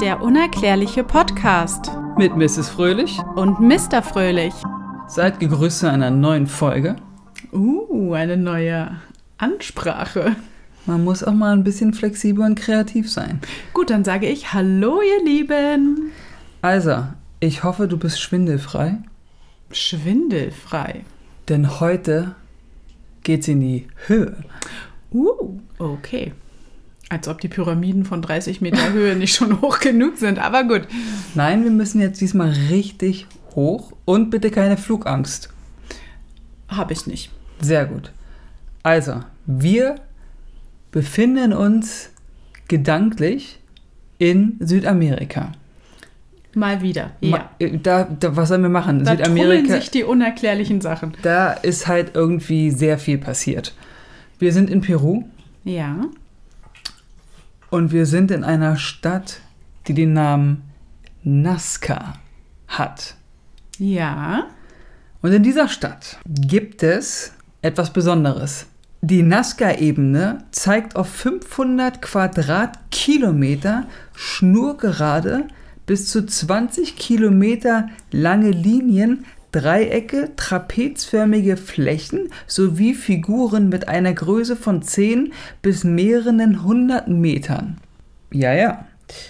Der unerklärliche Podcast mit Mrs. Fröhlich und Mr. Fröhlich. Seid gegrüßt zu einer neuen Folge. Uh, eine neue Ansprache. Man muss auch mal ein bisschen flexibel und kreativ sein. Gut, dann sage ich Hallo, ihr Lieben. Also, ich hoffe, du bist schwindelfrei. Schwindelfrei. Denn heute geht's in die Höhe. Uh, okay. Als ob die Pyramiden von 30 Meter Höhe nicht schon hoch genug sind, aber gut. Nein, wir müssen jetzt diesmal richtig hoch und bitte keine Flugangst. Habe ich nicht. Sehr gut. Also, wir befinden uns gedanklich in Südamerika. Mal wieder, ja. Äh, da, da, was sollen wir machen? Da Südamerika. sich die unerklärlichen Sachen. Da ist halt irgendwie sehr viel passiert. Wir sind in Peru. Ja. Und wir sind in einer Stadt, die den Namen Nazca hat. Ja. Und in dieser Stadt gibt es etwas Besonderes. Die Nazca-Ebene zeigt auf 500 Quadratkilometer schnurgerade bis zu 20 Kilometer lange Linien Dreiecke, trapezförmige Flächen sowie Figuren mit einer Größe von 10 bis mehreren hunderten Metern. Ja, ja,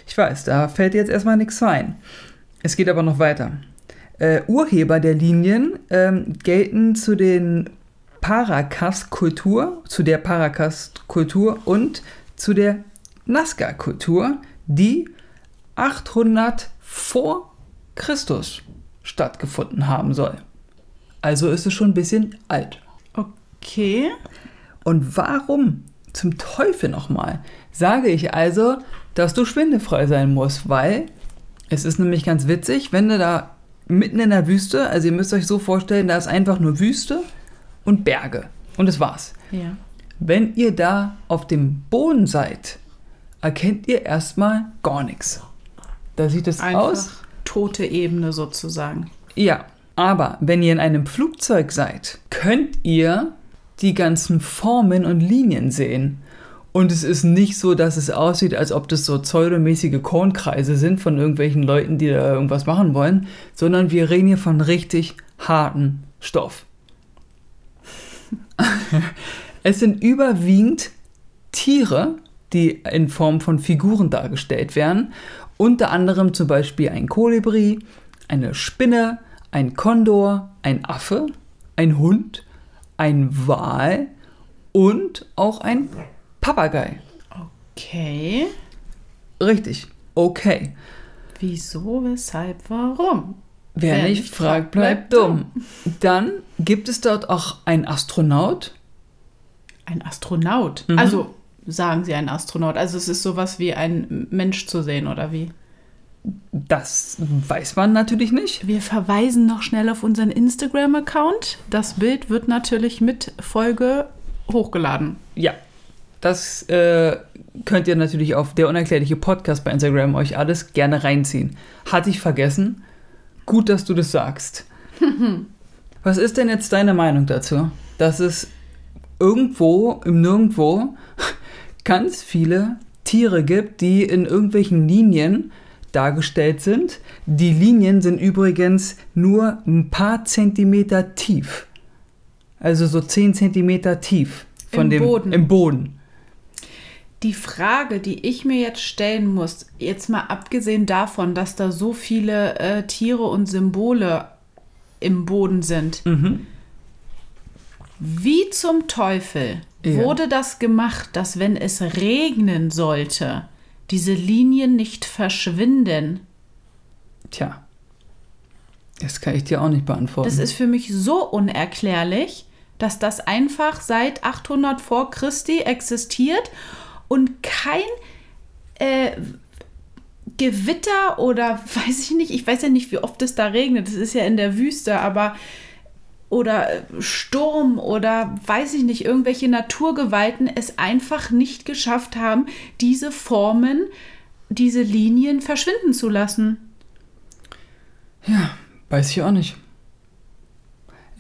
ich weiß, da fällt jetzt erstmal nichts ein. Es geht aber noch weiter. Äh, Urheber der Linien ähm, gelten zu den Paracas-Kultur, zu der Paracas-Kultur und zu der Nazca-Kultur, die 800 vor Christus stattgefunden haben soll. Also ist es schon ein bisschen alt. Okay. Und warum zum Teufel nochmal sage ich also, dass du schwindefrei sein musst? Weil es ist nämlich ganz witzig, wenn du da mitten in der Wüste, also ihr müsst euch so vorstellen, da ist einfach nur Wüste und Berge. Und das war's. Ja. Wenn ihr da auf dem Boden seid, erkennt ihr erstmal gar nichts. Da sieht es aus tote Ebene sozusagen. Ja, aber wenn ihr in einem Flugzeug seid, könnt ihr die ganzen Formen und Linien sehen. Und es ist nicht so, dass es aussieht, als ob das so pseudomäßige Kornkreise sind von irgendwelchen Leuten, die da irgendwas machen wollen, sondern wir reden hier von richtig harten Stoff. es sind überwiegend Tiere, die in Form von Figuren dargestellt werden unter anderem zum Beispiel ein Kolibri, eine Spinne, ein Kondor, ein Affe, ein Hund, ein Wal und auch ein Papagei. Okay. Richtig, okay. Wieso, weshalb, warum? Wer, Wer nicht fragt, bleibt dumm. Dann gibt es dort auch einen Astronaut. Ein Astronaut? Mhm. Also sagen sie ein Astronaut. Also es ist sowas wie ein Mensch zu sehen, oder wie? Das weiß man natürlich nicht. Wir verweisen noch schnell auf unseren Instagram-Account. Das Bild wird natürlich mit Folge hochgeladen. Ja, das äh, könnt ihr natürlich auf der unerklärliche Podcast bei Instagram euch alles gerne reinziehen. Hatte ich vergessen. Gut, dass du das sagst. Was ist denn jetzt deine Meinung dazu? Dass es irgendwo im Nirgendwo ganz viele Tiere gibt, die in irgendwelchen Linien dargestellt sind. Die Linien sind übrigens nur ein paar Zentimeter tief. Also so 10 Zentimeter tief von Im dem Boden. im Boden. Die Frage, die ich mir jetzt stellen muss, jetzt mal abgesehen davon, dass da so viele äh, Tiere und Symbole im Boden sind, mhm. wie zum Teufel ja. wurde das gemacht, dass wenn es regnen sollte, diese Linien nicht verschwinden? Tja, das kann ich dir auch nicht beantworten. Das ist für mich so unerklärlich, dass das einfach seit 800 vor Christi existiert und kein äh, Gewitter oder weiß ich nicht, ich weiß ja nicht, wie oft es da regnet, es ist ja in der Wüste, aber oder Sturm oder weiß ich nicht, irgendwelche Naturgewalten es einfach nicht geschafft haben, diese Formen, diese Linien verschwinden zu lassen. Ja, weiß ich auch nicht.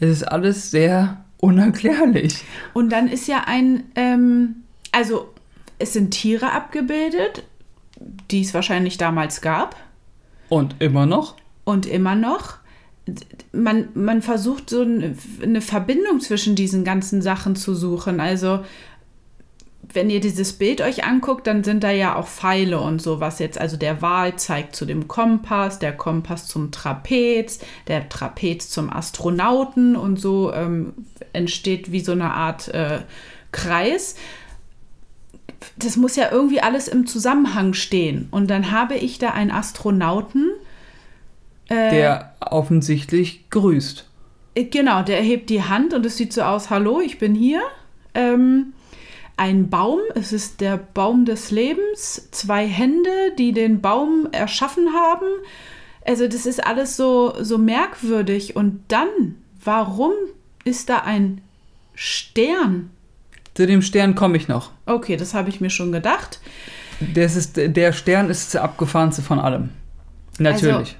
Es ist alles sehr unerklärlich. Und dann ist ja ein, ähm, also es sind Tiere abgebildet, die es wahrscheinlich damals gab Und immer noch? und immer noch. Man, man versucht so eine, Verbindung zwischen diesen ganzen Sachen zu suchen. Also, wenn ihr dieses Bild euch anguckt, dann sind da ja auch Pfeile und so, was jetzt, also der Wal zeigt zu dem Kompass, der Kompass zum Trapez, der Trapez zum Astronauten und so ähm, entsteht wie so eine Art äh, Kreis. Das muss ja irgendwie alles im Zusammenhang stehen. Und dann habe ich da einen Astronauten, äh, Der offensichtlich grüßt. Äh, Genau, der erhebt die Hand und es sieht so aus, hallo, ich bin hier. Ähm, ein Baum, es ist der Baum des Lebens, zwei Hände, die den Baum erschaffen haben. Also das ist alles so, so merkwürdig. Und dann, warum ist da ein Stern? Zu dem Stern komme ich noch. Okay, das habe ich mir schon gedacht. Das ist, der Stern ist der abgefahrenste von allem. Natürlich.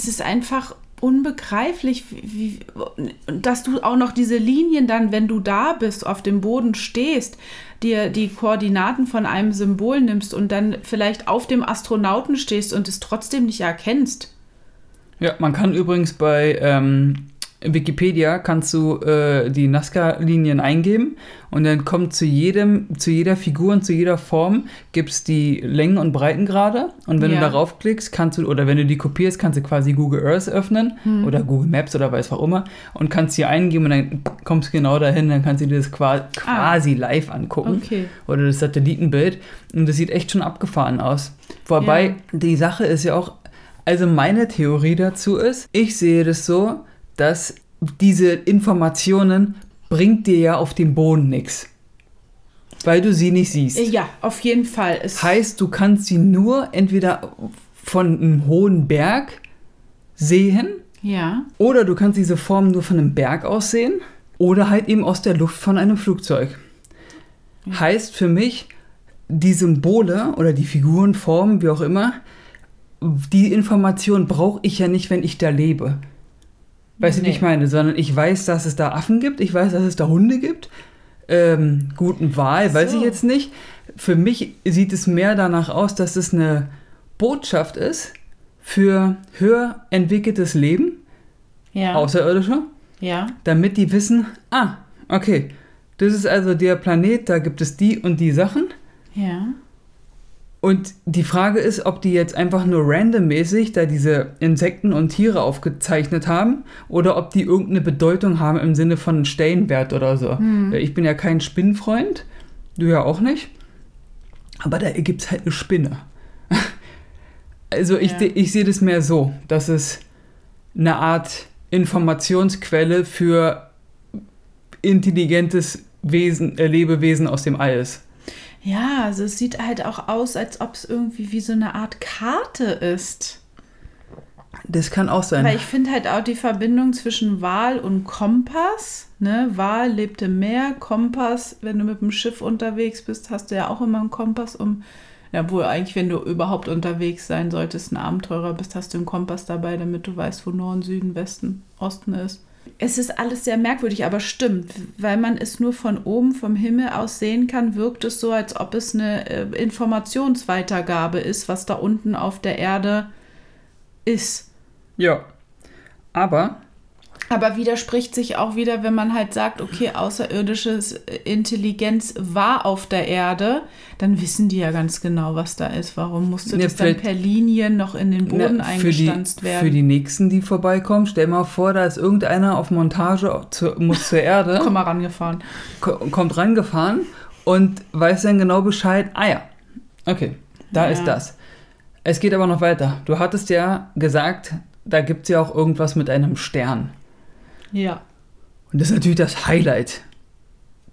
Es ist einfach unbegreiflich, wie, dass du auch noch diese Linien dann, wenn du da bist, auf dem Boden stehst, dir die Koordinaten von einem Symbol nimmst und dann vielleicht auf dem Astronauten stehst und es trotzdem nicht erkennst. ja, man kann übrigens bei ähm, Wikipedia kannst du äh, die Nazca-Linien eingeben und dann kommt zu jedem, zu jeder Figur und zu jeder Form gibt's die Längen und Breitengrade und wenn Ja. du darauf klickst, kannst du, oder wenn du die kopierst, kannst du quasi Google Earth öffnen oder Google Maps oder weiß auch immer und kannst hier eingeben und dann kommst du genau dahin, dann kannst du dir das qua quasi live angucken Okay. oder das Satellitenbild und das sieht echt schon abgefahren aus. Wobei Ja. die Sache ist ja auch, also meine Theorie dazu ist, ich sehe das so, dass diese Informationen bringt dir ja auf dem Boden nichts. Weil du sie nicht siehst. Ja, auf jeden Fall. Es, Heißt, du kannst sie nur entweder von einem hohen Berg sehen ja, oder du kannst diese Form nur von einem Berg aus sehen oder halt eben aus der Luft von einem Flugzeug. Heißt für mich, die Symbole oder die Figuren, Formen, wie auch immer, die Information brauche ich ja nicht, wenn ich da lebe. Weißt du, wie Nee. ich meine? Sondern ich weiß, dass es da Affen gibt, ich weiß, dass es da Hunde gibt. Ähm, guten Wahl, weiß So. ich jetzt nicht. Für mich sieht es mehr danach aus, dass es eine Botschaft ist für höher entwickeltes Leben, ja, Außerirdische, ja, damit die wissen, ah, okay, das ist also der Planet, da gibt es die und die Sachen. ja. Und die Frage ist, ob die jetzt einfach nur randommäßig da diese Insekten und Tiere aufgezeichnet haben oder ob die irgendeine Bedeutung haben im Sinne von Stellenwert oder so. Ich bin ja kein Spinnenfreund, du ja auch nicht. Aber da gibt es halt eine Spinne. Also ich, Ja. ich sehe das mehr so, dass es eine Art Informationsquelle für intelligentes Wesen, äh, Lebewesen aus dem All ist. Ja, also es sieht halt auch aus, als ob es irgendwie wie so eine Art Karte ist. Das kann auch sein. Weil ich finde halt auch die Verbindung zwischen Wal und Kompass. Ne? Wal lebt im Meer, Kompass, wenn du mit dem Schiff unterwegs bist, hast du ja auch immer einen Kompass, um. Ja, wohl eigentlich, wenn du überhaupt unterwegs sein solltest, ein Abenteurer bist, hast du einen Kompass dabei, damit du weißt, wo Norden, Süden, Westen, Osten ist. Es ist alles sehr merkwürdig, aber stimmt, weil man es nur von oben vom Himmel aus sehen kann, wirkt es so, als ob es eine äh, Informationsweitergabe ist, was da unten auf der Erde ist. Ja. Aber Aber widerspricht sich auch wieder, wenn man halt sagt, okay, außerirdische Intelligenz war auf der Erde, dann wissen die ja ganz genau, was da ist. Warum musste Ja, das dann per Linien noch in den Boden Na, für die, eingestanzt werden? Für die nächsten, die vorbeikommen, stell mal vor, da ist irgendeiner auf Montage, zu, muss zur Erde, Komm mal rangefahren. ko kommt rangefahren und weiß dann genau Bescheid, ah ja, okay, da Ja. ist das. Es geht aber noch weiter. Du hattest ja gesagt, da gibt es ja auch irgendwas mit einem Stern. Ja. Und das ist natürlich das Highlight.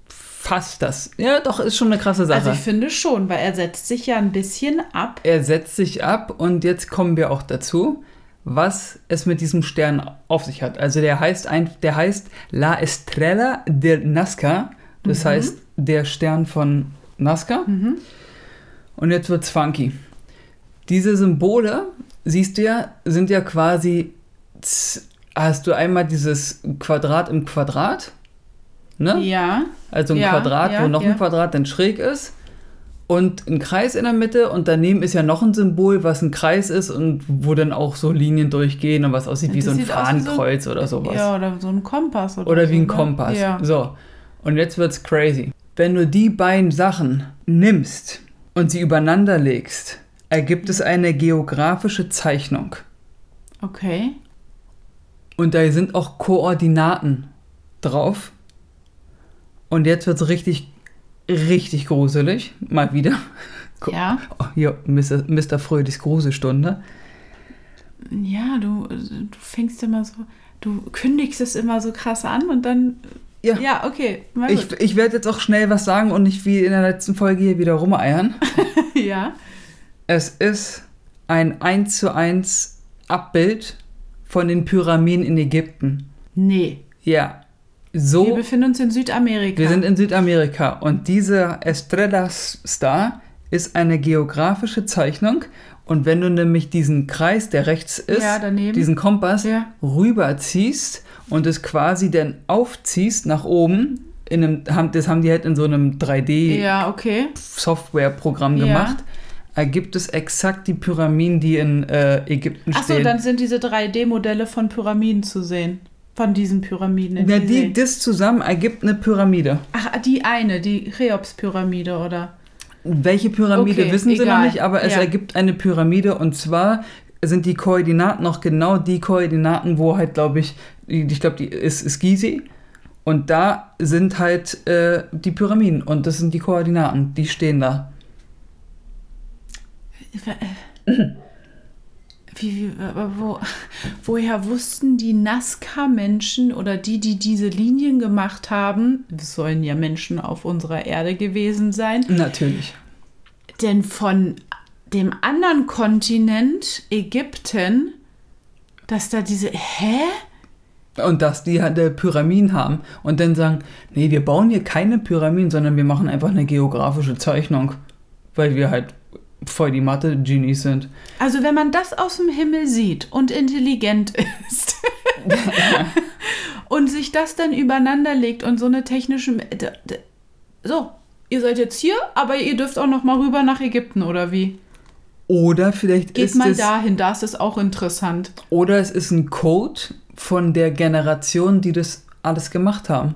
Fast das. Ja, doch, ist schon eine krasse Sache. Also ich finde schon, weil er setzt sich ja ein bisschen ab. er setzt sich ab und jetzt kommen wir auch dazu, was es mit diesem Stern auf sich hat. Also der heißt ein, der heißt La Estrella de Nazca, das heißt der Stern von Nazca. Und jetzt wird's funky. Diese Symbole, siehst du ja, sind ja quasi hast du einmal dieses Quadrat im Quadrat, ne? Ja. Also ein Ja, Quadrat, ja, wo noch ja. ein Quadrat dann schräg ist. und ein Kreis in der Mitte und daneben ist ja noch ein Symbol, was ein Kreis ist und wo dann auch so Linien durchgehen und was aussieht wie Das so ein wie so- Fahnenkreuz oder sowas. Ja, oder so ein Kompass. Oder, Oder so, wie ein ne? Kompass. So. Und jetzt wird's crazy. Wenn du die beiden Sachen nimmst und sie übereinander legst, ergibt es eine geografische Zeichnung. Okay. Und da sind auch Koordinaten drauf. Und jetzt wird's richtig, richtig gruselig. Mal wieder. Ja. Oh, hier, Mr. Mr. Fröhlichs Gruselstunde. Ja, du, du fängst immer so, du kündigst es immer so krass an und dann. Ja. Ja, okay. Ich, ich werde jetzt auch schnell was sagen und nicht wie in der letzten Folge hier wieder rumeiern. ja. Es ist ein 1 zu 1 Abbild von den Pyramiden in Ägypten. Nee. Ja. Wir So, befinden uns in Südamerika. wir sind in Südamerika und diese Estrella Star ist eine geografische Zeichnung und wenn du nämlich diesen Kreis, der rechts ist, Ja, diesen Kompass Ja. rüberziehst und es quasi dann aufziehst nach oben, in einem, das haben die halt in so einem 3D ja, okay. Gemacht, ergibt es exakt die Pyramiden, die in äh, Ägypten Achso, stehen. dann sind diese 3D-Modelle von Pyramiden zu sehen. Von diesen Pyramiden. in Na, die das zusammen ergibt eine Pyramide. Ach, die eine, die Cheops-Pyramide, oder? Welche Pyramide Okay, wissen sie egal. noch nicht, aber es Ja. ergibt eine Pyramide und zwar sind die Koordinaten noch genau die Koordinaten, wo halt, glaube ich, ich glaube, die ist, ist Gizeh. Und da sind halt äh, die Pyramiden und das sind die Koordinaten, die stehen da. Wie, wie, wo, woher wussten die Nazca-Menschen oder die, die diese Linien gemacht haben, es sollen ja Menschen auf unserer Erde gewesen sein, Natürlich. denn von dem anderen Kontinent, Ägypten, dass da diese, hä? Und dass die halt äh, Pyramiden haben und dann sagen, nee, wir bauen hier keine Pyramiden, sondern wir machen einfach eine geografische Zeichnung, weil wir halt voll die Mathe-Genies sind. Also wenn man das aus dem Himmel sieht und intelligent ist und sich das dann übereinander legt und so eine technische... So, ihr seid jetzt hier, aber ihr dürft auch noch mal rüber nach Ägypten, oder wie? Oder vielleicht Geht ist mal es, dahin, da ist es auch interessant. oder es ist ein Code von der Generation, die das alles gemacht haben.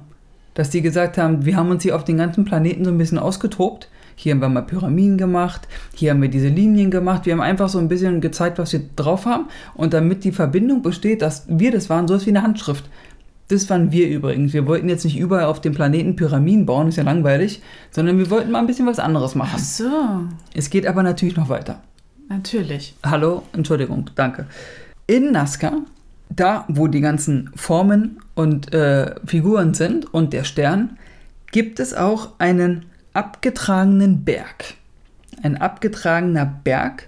Dass die gesagt haben, wir haben uns hier auf den ganzen Planeten so ein bisschen ausgetobt. Hier haben wir mal Pyramiden gemacht, hier haben wir diese Linien gemacht. Wir haben einfach so ein bisschen gezeigt, was wir drauf haben. Und damit die Verbindung besteht, dass wir das waren, so ist wie eine Handschrift. Das waren wir übrigens. Wir wollten jetzt nicht überall auf dem Planeten Pyramiden bauen, ist ja langweilig, sondern wir wollten mal ein bisschen was anderes Ach machen. so, Es geht aber natürlich noch weiter. natürlich. Hallo, Entschuldigung, danke. In Nazca, da wo die ganzen Formen und äh, Figuren sind und der Stern, gibt es auch einen abgetragenen Berg. Ein abgetragener Berg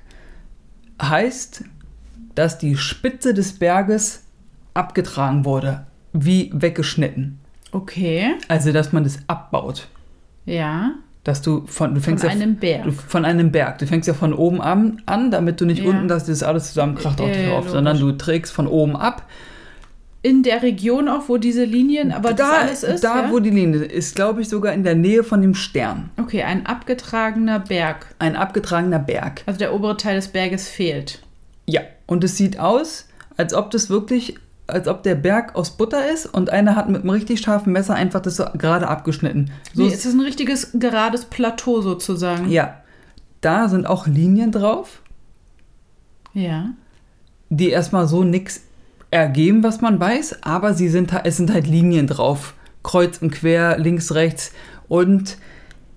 heißt, dass die Spitze des Berges abgetragen wurde, wie weggeschnitten. Okay, Also, dass man das abbaut. ja. Dass du von, du Von fängst ja einem Berg. Du, von einem Berg. Du fängst ja von oben an, an damit du nicht Ja. unten, dass das alles zusammenkracht auf Ja, dich sondern du trägst von oben ab. In der Region auch, wo diese Linien, aber da, alles ist, da ja? wo die Linie ist, glaube ich, sogar in der Nähe von dem Stern. Okay, ein abgetragener Berg. Ein abgetragener Berg. Also der obere Teil des Berges fehlt. Ja. Und es sieht aus, als ob das wirklich, als ob der Berg aus Butter ist und einer hat mit einem richtig scharfen Messer einfach das so gerade abgeschnitten. So Wie, ist- es ein richtiges gerades Plateau sozusagen? ja. Da sind auch Linien drauf, Ja. die erstmal so nichts ergeben, was man weiß, aber sie sind, es sind halt Linien drauf. Kreuz und quer, links, rechts. Und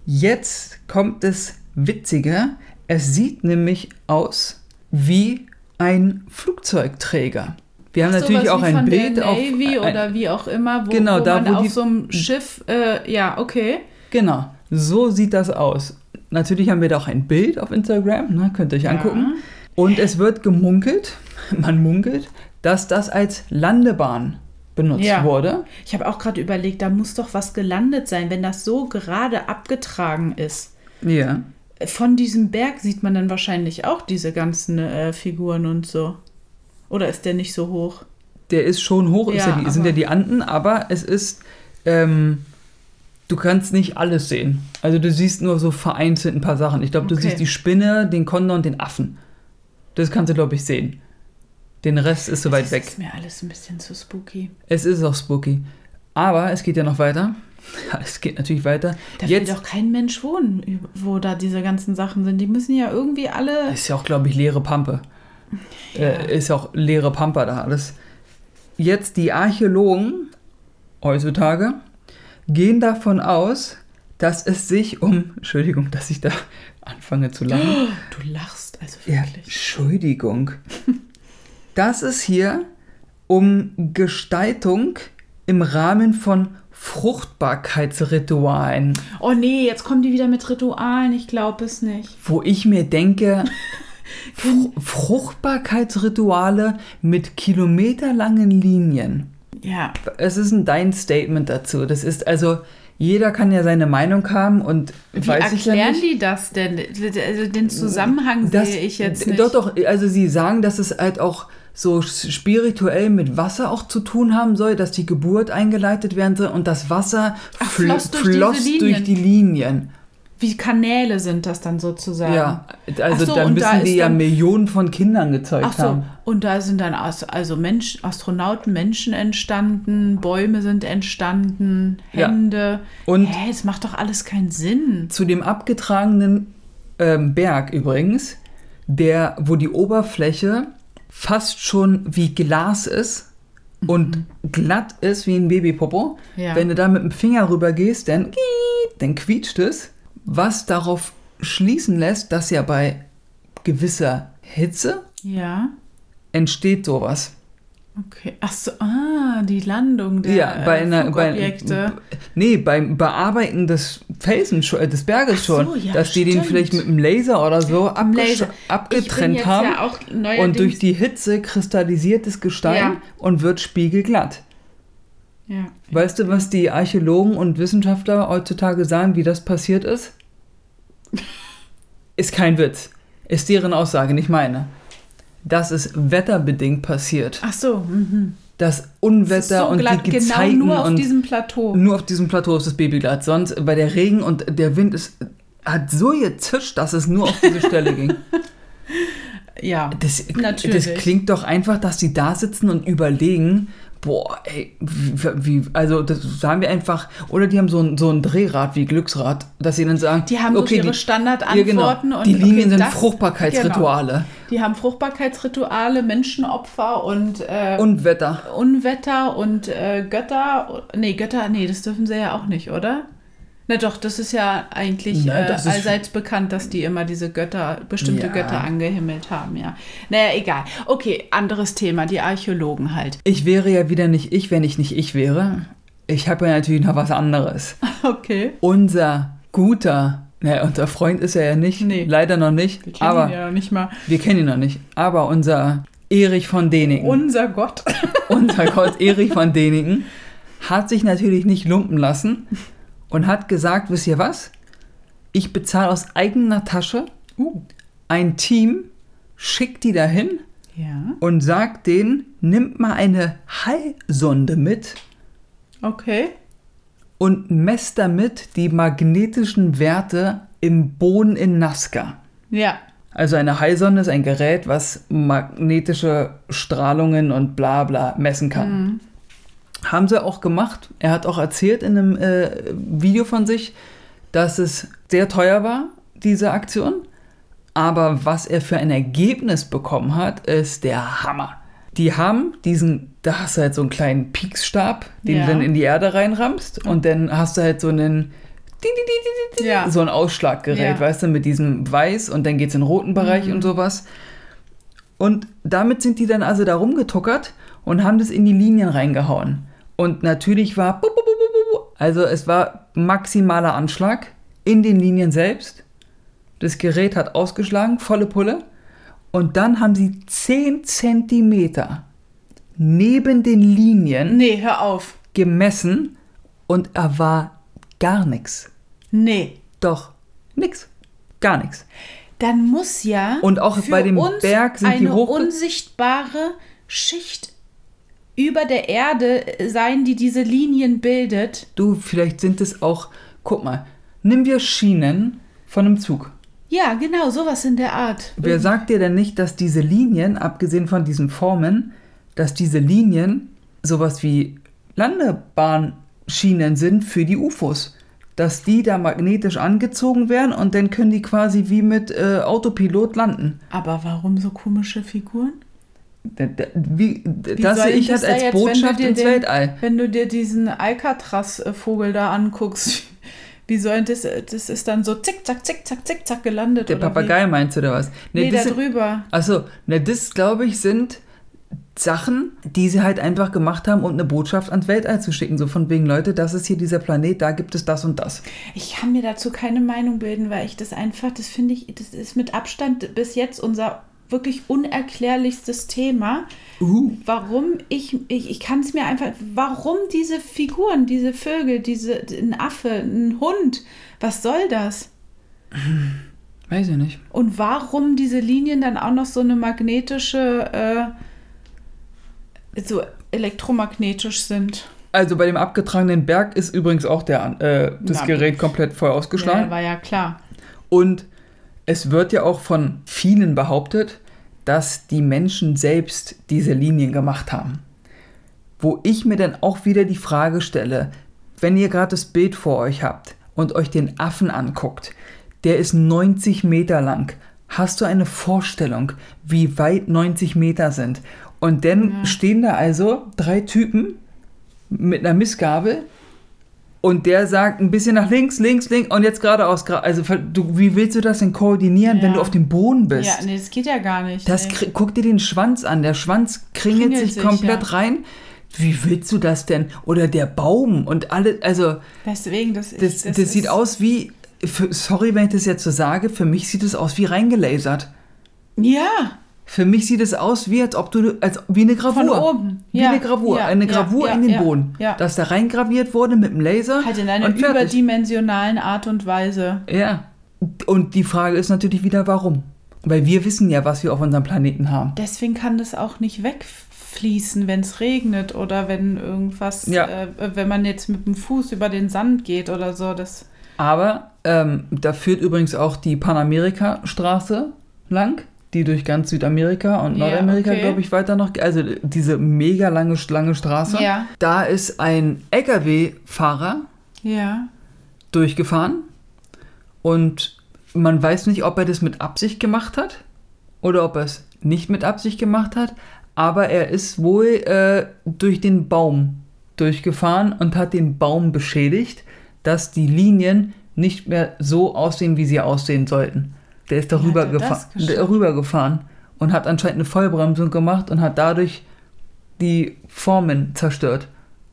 jetzt kommt das Witzige. Es sieht nämlich aus wie ein Flugzeugträger. Wir haben Ach, natürlich auch ein Bild der auf. Navy ein- oder wie auch immer, wo, Genau, wo da, man wo auf die- so einem Schiff, äh, ja, okay. Genau, so sieht das aus. Natürlich haben wir da auch ein Bild auf Instagram, ne, könnt ihr euch Ja. angucken. Und es wird gemunkelt, man munkelt, dass das als Landebahn benutzt Ja. wurde. Ich habe auch gerade überlegt, da muss doch was gelandet sein, wenn das so gerade abgetragen ist. Ja. Von diesem Berg sieht man dann wahrscheinlich auch diese ganzen äh, Figuren und so. Oder ist der nicht so hoch? Der ist schon hoch, ist Ja, ja die, sind ja die Anden, aber es ist, ähm, Du kannst nicht alles sehen. Also du siehst nur so vereinzelt ein paar Sachen. Ich glaube, du Okay. siehst die Spinne, den Kondor und den Affen. Das kannst du, glaube ich, sehen. Den Rest ist so weit das weg. ist mir alles ein bisschen zu spooky. Es ist auch spooky. Aber es geht ja noch weiter. Ja, es geht natürlich weiter. Da Jetzt will doch kein Mensch wohnen, wo da diese ganzen Sachen sind. Die müssen ja irgendwie alle. ist ja auch, glaube ich, leere Pampe. Äh, ist ja auch leere Pampa da alles. Jetzt die Archäologen heutzutage gehen davon aus, dass es sich um. Entschuldigung, dass ich da anfange zu lachen. Du lachst also Ja, wirklich. Entschuldigung. Dass es hier um Gestaltung im Rahmen von Fruchtbarkeitsritualen, Oh nee, jetzt kommen die wieder mit Ritualen. Ich glaube es nicht. wo ich mir denke, Fr Fruchtbarkeitsrituale mit kilometerlangen Linien. Ja. Es ist ein dein Statement dazu. Das ist also, jeder kann ja seine Meinung haben und Wie weiß ich ja erklären die das denn? Also den Zusammenhang Das- sehe ich jetzt nicht. Doch, doch, also sie sagen, dass es halt auch so spirituell mit Wasser auch zu tun haben soll, dass die Geburt eingeleitet werden soll und das Wasser Ach, fl floss durch floss durch die Linien. Wie Kanäle sind das dann sozusagen? Ja, also so, dann und da müssen die ja dann- Millionen von Kindern gezeugt Ach so, haben. und da sind dann also Mensch, Astronauten, Menschen entstanden, Bäume sind entstanden, Ja. Hände. Und- Hä, das macht doch alles keinen Sinn. Zu dem abgetragenen ähm, Berg übrigens, der, wo die Oberfläche fast schon wie Glas ist und glatt ist wie ein Babypopo. Mhm. Ja. Wenn du da mit dem Finger rüber gehst, dann, dann quietscht es, was darauf schließen lässt, dass ja bei gewisser Hitze Ja, entsteht sowas. okay. Ach so, ah, die Landung der ja, bei einer bei, Flugobjekte. Nee, beim Bearbeiten des Felsen, äh, des Berges so, schon, ja, dass die den stimmt. vielleicht mit einem Laser oder so Laser. abgetrennt haben. Ja und durch die Hitze kristallisiert das Gestein und wird spiegelglatt. Weißt du, was die Archäologen und Wissenschaftler heutzutage sagen, wie das passiert ist? Ist kein Witz. Ist deren Aussage, nicht meine. Das ist wetterbedingt passiert. Ach so, mhm. Das Das Unwetter so und glatt, die genau Gezeiten nur auf und diesem Plateau. nur auf diesem Plateau ist das Babyglatt. Sonst bei der Regen und der Wind ist, hat so gezischt, dass es nur auf diese Stelle ging. Ja, Das, Natürlich. das klingt doch einfach, dass die da sitzen und überlegen, boah, ey, wie, wie also das sagen wir einfach, oder die haben so ein, so ein Drehrad wie Glücksrad, dass sie dann sagen, die haben so okay, ihre die, Standardantworten. ja, genau, und die Linien okay, sind das- Fruchtbarkeitsrituale Genau. Die haben Fruchtbarkeitsrituale, Menschenopfer und, äh, und Wetter. Unwetter und äh, Götter. Nee, Götter, nee, das dürfen sie ja auch nicht, oder? Na doch, das ist ja eigentlich Na, äh, allseits bekannt, dass die immer diese Götter, bestimmte Ja. Götter angehimmelt haben, ja. Naja, egal. Okay, anderes Thema, die Archäologen halt. Ich wäre ja wieder nicht ich, wenn ich nicht ich wäre. Ich habe ja natürlich noch was anderes. Okay. Unser guter, naja, unser Freund ist er ja nicht, Nee. leider noch nicht, Wir kennen aber ihn ja noch nicht mal. wir kennen ihn noch nicht. Aber unser Erich von Däniken. Unser Gott. unser Gott Erich von Däniken hat sich natürlich nicht lumpen lassen und hat gesagt, wisst ihr was? Ich bezahle aus eigener Tasche Uh. ein Team, schickt die dahin Ja. und sagt denen, nimmt mal eine Hallsonde mit Okay. und messt damit die magnetischen Werte im Boden in Nazca. Ja. Also eine Hallsonde ist ein Gerät, was magnetische Strahlungen und bla bla messen kann. Haben sie auch gemacht. Er hat auch erzählt in einem äh, Video von sich, dass es sehr teuer war, diese Aktion. Aber was er für ein Ergebnis bekommen hat, ist der Hammer. Die haben diesen, da hast du halt so einen kleinen Pieksstab, den Ja. du dann in die Erde reinrammst und dann hast du halt so einen Ja. so ein Ausschlaggerät, Ja. weißt du, mit diesem Weiß und dann geht es in den roten Bereich Mhm. und sowas. Und damit sind die dann also da rumgetuckert und haben das in die Linien reingehauen. Und natürlich war, also es war maximaler Anschlag in den Linien selbst. Das Gerät hat ausgeschlagen, volle Pulle. Und dann haben sie 10 Zentimeter neben den Linien Nee, hör auf. gemessen und er war gar nichts. Nee. Doch, nix. Gar nichts. Dann muss ja Und auch bei dem Berg sind die eine hoch- unsichtbare Schicht über der Erde sein, die diese Linien bildet. Du, vielleicht sind es auch, guck mal, nimm wir Schienen von einem Zug. Ja, genau, sowas in der Art. Wer sagt dir denn nicht, dass diese Linien, abgesehen von diesen Formen, dass diese Linien sowas wie Landebahnschienen sind für die UFOs? Dass die da magnetisch angezogen werden und dann können die quasi wie mit äh, Autopilot landen. Aber warum so komische Figuren? Wie, Wie das sehe ich halt da als jetzt, Botschaft ins den- Weltall. Wenn du dir diesen Alcatraz-Vogel da anguckst, wie soll das, das ist dann so zickzack, zickzack, zickzack gelandet Der Papagei meinst du oder was? Wie? Nee, das da sind- drüber. Achso, ne, das glaube ich sind Sachen, die sie halt einfach gemacht haben, um eine Botschaft ans Weltall zu schicken. So von wegen, Leute, das ist hier dieser Planet, da gibt es das und das. Ich kann mir dazu keine Meinung bilden, weil ich das einfach, das finde ich, das ist mit Abstand bis jetzt unser wirklich unerklärlichstes Thema. Uh. Warum ich, ich, ich kann es mir einfach, warum diese Figuren, diese Vögel, diese, ein Affe, ein Hund, was soll das? Weiß ich nicht. Und warum diese Linien dann auch noch so eine magnetische, äh, so elektromagnetisch sind? Also bei dem abgetragenen Berg ist übrigens auch der, äh, das Na. Gerät komplett voll Ja, ausgeschlagen. war ja klar. Und es wird ja auch von vielen behauptet, dass die Menschen selbst diese Linien gemacht haben. Wo ich mir dann auch wieder die Frage stelle, wenn ihr gerade das Bild vor euch habt und euch den Affen anguckt, der ist 90 Meter lang. Hast du eine Vorstellung, wie weit 90 Meter sind? Und dann stehen da also drei Typen mit einer Missgabel und der sagt ein bisschen nach links, links, links und jetzt geradeaus. Also du, wie willst du das denn koordinieren, wenn Ja. du auf dem Boden bist? Ja, nee, das geht ja gar nicht. Das nee. guck dir den Schwanz an. Der Schwanz kringelt, Kringelt sich sich, komplett ja. rein. Wie willst du das denn? Oder der Baum und alle, also Deswegen, das, ich- das, das, ist- sieht aus wie, sorry, wenn ich das jetzt so sage, für mich sieht es aus wie reingelasert. Ja, Für mich sieht es aus wie, als ob du, als wie eine Gravur. Von oben. Wie Ja, eine Gravur. ja, eine Gravur ja, in den Boden. Dass da reingraviert wurde mit dem Laser. halt in einer überdimensionalen Art und Weise. Ja. Und die Frage ist natürlich wieder, warum? Weil wir wissen ja, was wir auf unserem Planeten haben. Deswegen kann das auch nicht wegfließen, wenn es regnet oder wenn irgendwas, äh, wenn man jetzt mit dem Fuß über den Sand geht oder so. Das, Aber ähm, da führt übrigens auch die Panamerika-Straße lang, die durch ganz Südamerika und Nordamerika, okay. glaube ich, weiter noch, also diese mega lange, lange Straße. Ja. Da ist ein LKW-Fahrer ja. durchgefahren und man weiß nicht, ob er das mit Absicht gemacht hat oder ob er es nicht mit Absicht gemacht hat, aber er ist wohl äh, durch den Baum durchgefahren und hat den Baum beschädigt, dass die Linien nicht mehr so aussehen, wie sie aussehen sollten. Der ist Wie darüber, hat er das gefa geschafft? darüber gefahren und hat anscheinend eine Vollbremsung gemacht und hat dadurch die Formen zerstört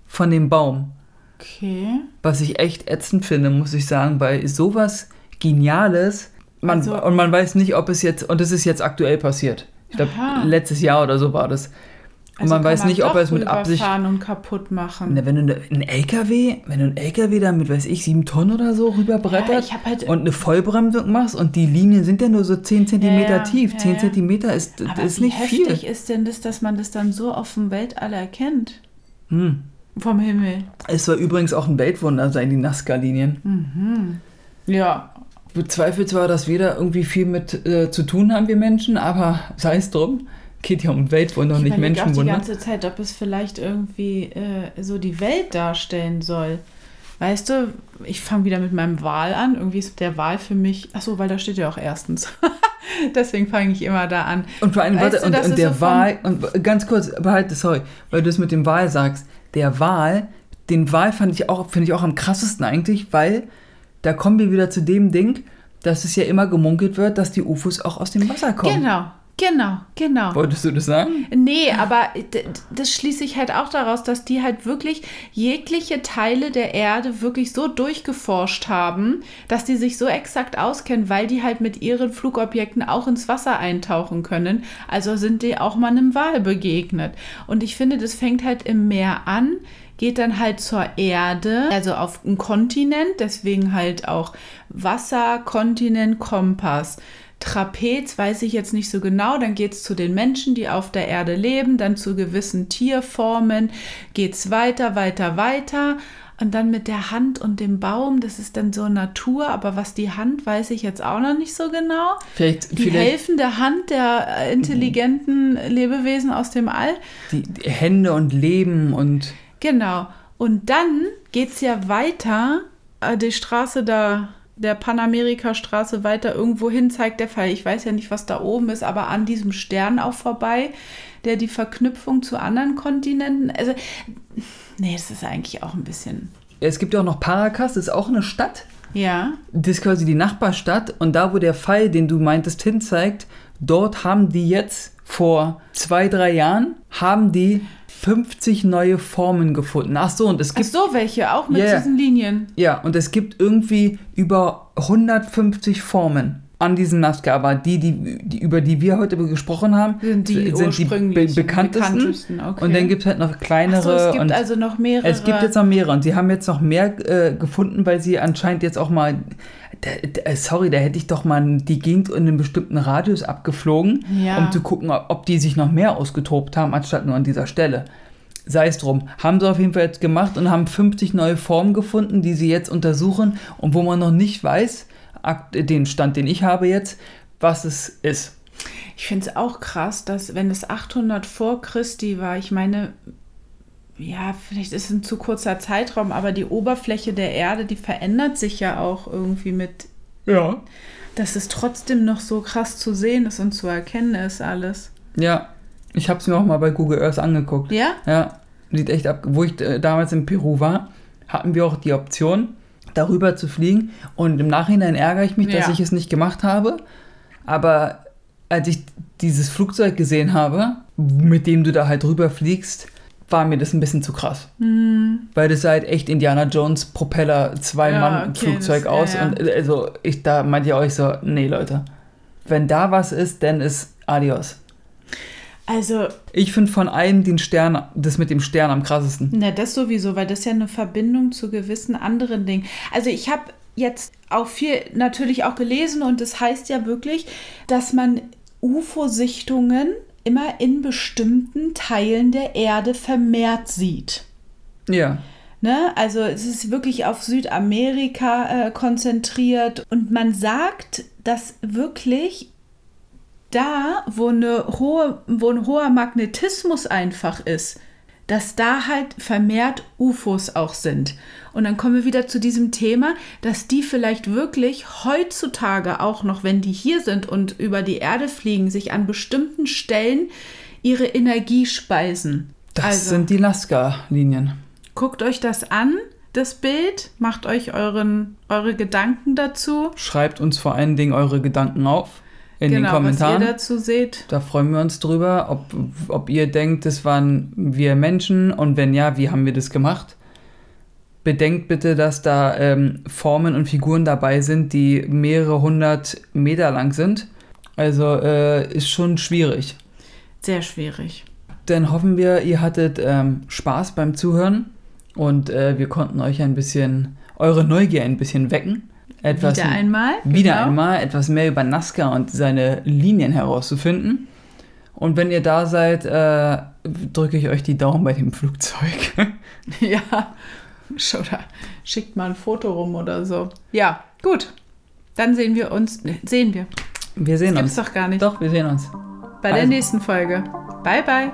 von dem Baum. Okay. Was ich echt ätzend finde, muss ich sagen, weil sowas Geniales, man, Also- und man weiß nicht, ob es jetzt, und es ist jetzt aktuell passiert. Ich glaube, letztes Jahr oder so war das. Und man Also weiß nicht, ob er es mit Absicht. und kaputt machen. Na, wenn du ne- einen LKW, wenn du einen LKW da mit, weiß ich, sieben Tonnen oder so Ja, rüberbrettert ich hab halt- und eine Vollbremsung machst und die Linien sind ja nur so 10 Zentimeter Ja, ja, tief. ja, 10 ja. Zentimeter ist, Aber ist wie nicht heftig viel. ist denn das, dass man das dann so auf dem Weltall erkennt? Hm. Vom Himmel. Es soll übrigens auch ein Weltwunder sein, die Nazca-Linien. Ja. bezweifle zwar, dass wir da irgendwie viel mit äh, zu tun haben, wir Menschen, aber sei es drum. Geht ja um Weltwunder und Ich nicht überlege auch die Menschenwunder. ganze Zeit, ob es vielleicht irgendwie äh, so die Welt darstellen soll. Weißt du, ich fange wieder mit meinem Wal an. Irgendwie ist der Wal für mich. Achso, weil da steht ja auch erstens. Deswegen fange ich immer da an. Und vor allem, Weißt warte, du, und, und der so Wal, und ganz kurz, behalte, sorry, weil du es mit dem Wal sagst. Der Wal, den Wal fand ich auch, finde ich auch am krassesten eigentlich, weil da kommen wir wieder zu dem Ding, dass es ja immer gemunkelt wird, dass die UFOs auch aus dem Wasser kommen. Genau, genau, genau. Wolltest du das sagen? Nee, aber das schließe ich halt auch daraus, dass die halt wirklich jegliche Teile der Erde wirklich so durchgeforscht haben, dass die sich so exakt auskennen, weil die halt mit ihren Flugobjekten auch ins Wasser eintauchen können. Also sind die auch mal einem Wal begegnet. Und ich finde, das fängt halt im Meer an, geht dann halt zur Erde, also auf einen Kontinent, deswegen halt auch Wasser, Kontinent, Kompass. Trapez weiß ich jetzt nicht so genau. Dann geht es zu den Menschen, die auf der Erde leben, dann zu gewissen Tierformen, geht es weiter, weiter, weiter. Und dann mit der Hand und dem Baum, das ist dann so Natur, aber was die Hand, weiß ich jetzt auch noch nicht so genau. Vielleicht, Die vielleicht helfende Hand der äh, intelligenten Lebewesen aus dem All. die, die Hände und Leben und Genau. Und dann geht es ja weiter, äh, die Straße da, der Panamerika-Straße weiter irgendwo hin, zeigt der Fall. Ich weiß ja nicht, was da oben ist, aber an diesem Stern auch vorbei, der die Verknüpfung zu anderen Kontinenten. Also, nee, das ist eigentlich auch ein bisschen. es gibt ja auch noch Paracas, das ist auch eine Stadt. Ja. Das ist quasi die Nachbarstadt und da, wo der Pfeil, den du meintest, hinzeigt, dort haben die jetzt vor zwei, drei Jahren, haben die 50 neue Formen gefunden. Ach so, und es Ach gibt, so, welche auch mit ja. diesen Linien. ja, und es gibt irgendwie über 150 Formen an diesem Nazca, aber die, die, die, über die wir heute gesprochen haben, Sind die be ursprünglichen, bekanntesten. bekanntesten, okay. Und dann gibt es halt noch Ach kleinere. so, es gibt und also noch mehrere. es gibt jetzt noch mehrere und sie haben jetzt noch mehr äh, gefunden, weil sie anscheinend jetzt auch mal. Da, da, sorry, da hätte ich doch mal die Gegend in einem bestimmten Radius abgeflogen, Ja. um zu gucken, ob die sich noch mehr ausgetobt haben, anstatt nur an dieser Stelle. Sei es drum. Haben sie auf jeden Fall jetzt gemacht und haben 50 neue Formen gefunden, die sie jetzt untersuchen und wo man noch nicht weiß, akt- den Stand, den ich habe jetzt, was es ist. Ich finde es auch krass, dass wenn es 800 vor Christi war, ich meine, ja, vielleicht ist es ein zu kurzer Zeitraum, aber die Oberfläche der Erde, die verändert sich ja auch irgendwie mit, Ja. dass es trotzdem noch so krass zu sehen ist und zu erkennen ist alles. Ja. Ich habe es mir auch mal bei Google Earth angeguckt. Ja? Ja, sieht echt ab. Wo ich äh, damals in Peru war, hatten wir auch die Option, darüber zu fliegen. Und im Nachhinein ärgere ich mich, dass Ja. ich es nicht gemacht habe. Aber als ich dieses Flugzeug gesehen habe, mit dem du da halt drüber fliegst, war mir das ein bisschen zu krass. Weil das sah halt echt Indiana Jones Propeller Zwei-Mann-Flugzeug okay, das- aus. ja, ja. Und äh, also ich da meinte ich euch so, nee Leute, wenn da was ist, dann ist Adios. Also, Ich finde von allen den Stern, das mit dem Stern am krassesten. na, das sowieso, weil das ja eine Verbindung zu gewissen anderen Dingen. Also, ich habe jetzt auch viel natürlich auch gelesen und das heißt ja wirklich, dass man UFO-Sichtungen immer in bestimmten Teilen der Erde vermehrt sieht. Ja. Ne? Also es ist wirklich auf Südamerika äh, konzentriert und man sagt, dass wirklich da, wo, eine hohe, wo ein hoher Magnetismus einfach ist, dass da halt vermehrt UFOs auch sind. Und dann kommen wir wieder zu diesem Thema, dass die vielleicht wirklich heutzutage auch noch, wenn die hier sind und über die Erde fliegen, sich an bestimmten Stellen ihre Energie speisen. Das Also- sind die Nazca-Linien. Guckt euch das an, das Bild, macht euch euren, eure Gedanken dazu. Schreibt uns vor allen Dingen eure Gedanken auf in den genau, was Kommentaren. ihr dazu seht. Da freuen wir uns drüber, ob, ob ihr denkt, das waren wir Menschen und wenn ja, wie haben wir das gemacht? Bedenkt bitte, dass da ähm, Formen und Figuren dabei sind, die mehrere hundert Meter lang sind. Also äh, ist schon schwierig. Sehr schwierig. Dann hoffen wir, ihr hattet ähm, Spaß beim Zuhören und äh, wir konnten euch ein bisschen, eure Neugier ein bisschen wecken. Etwas, Wieder einmal. wieder genau. einmal etwas mehr über Nazca und seine Linien herauszufinden. Und wenn ihr da seid, äh, drücke ich euch die Daumen bei dem Flugzeug. Ja. Oder schickt mal ein Foto rum oder so. Ja, gut. Dann sehen wir uns. Ne, sehen wir. Wir sehen Gibt's uns. doch gar nicht. Doch, wir sehen uns. Bei der Also. nächsten Folge. Bye, bye.